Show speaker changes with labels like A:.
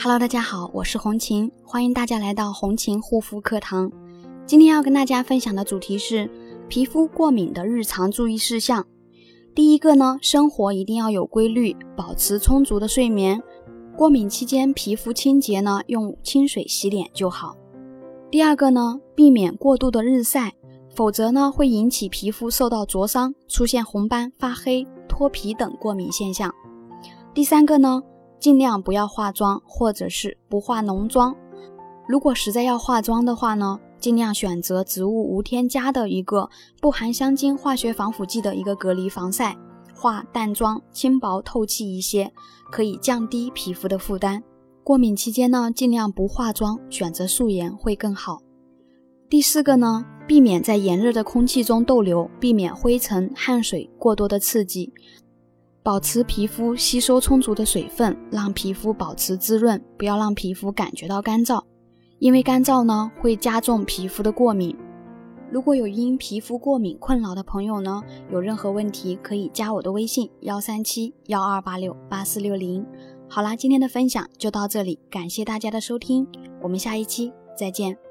A: Hello，大家好，我是红琴，欢迎大家来到红琴护肤课堂。今天要跟大家分享的主题是皮肤过敏的日常注意事项。第一个呢，生活一定要有规律，保持充足的睡眠。过敏期间皮肤清洁呢，用清水洗脸就好。第二个呢，避免过度的日晒，否则呢会引起皮肤受到灼伤，出现红斑、发黑、脱皮等过敏现象。第三个呢，尽量不要化妆，或者是不化浓妆。如果实在要化妆的话呢，尽量选择植物无添加的一个不含香精、化学防腐剂的一个隔离防晒，化淡妆，轻薄透气一些，可以降低皮肤的负担。过敏期间呢，尽量不化妆，选择素颜会更好。第四个呢，避免在炎热的空气中逗留，避免灰尘、汗水过多的刺激。保持皮肤吸收充足的水分，让皮肤保持滋润，不要让皮肤感觉到干燥，因为干燥呢会加重皮肤的过敏。如果有因皮肤过敏困扰的朋友呢，有任何问题可以加我的微信幺三七幺二八六八四六零。好啦，今天的分享就到这里，感谢大家的收听，我们下一期再见。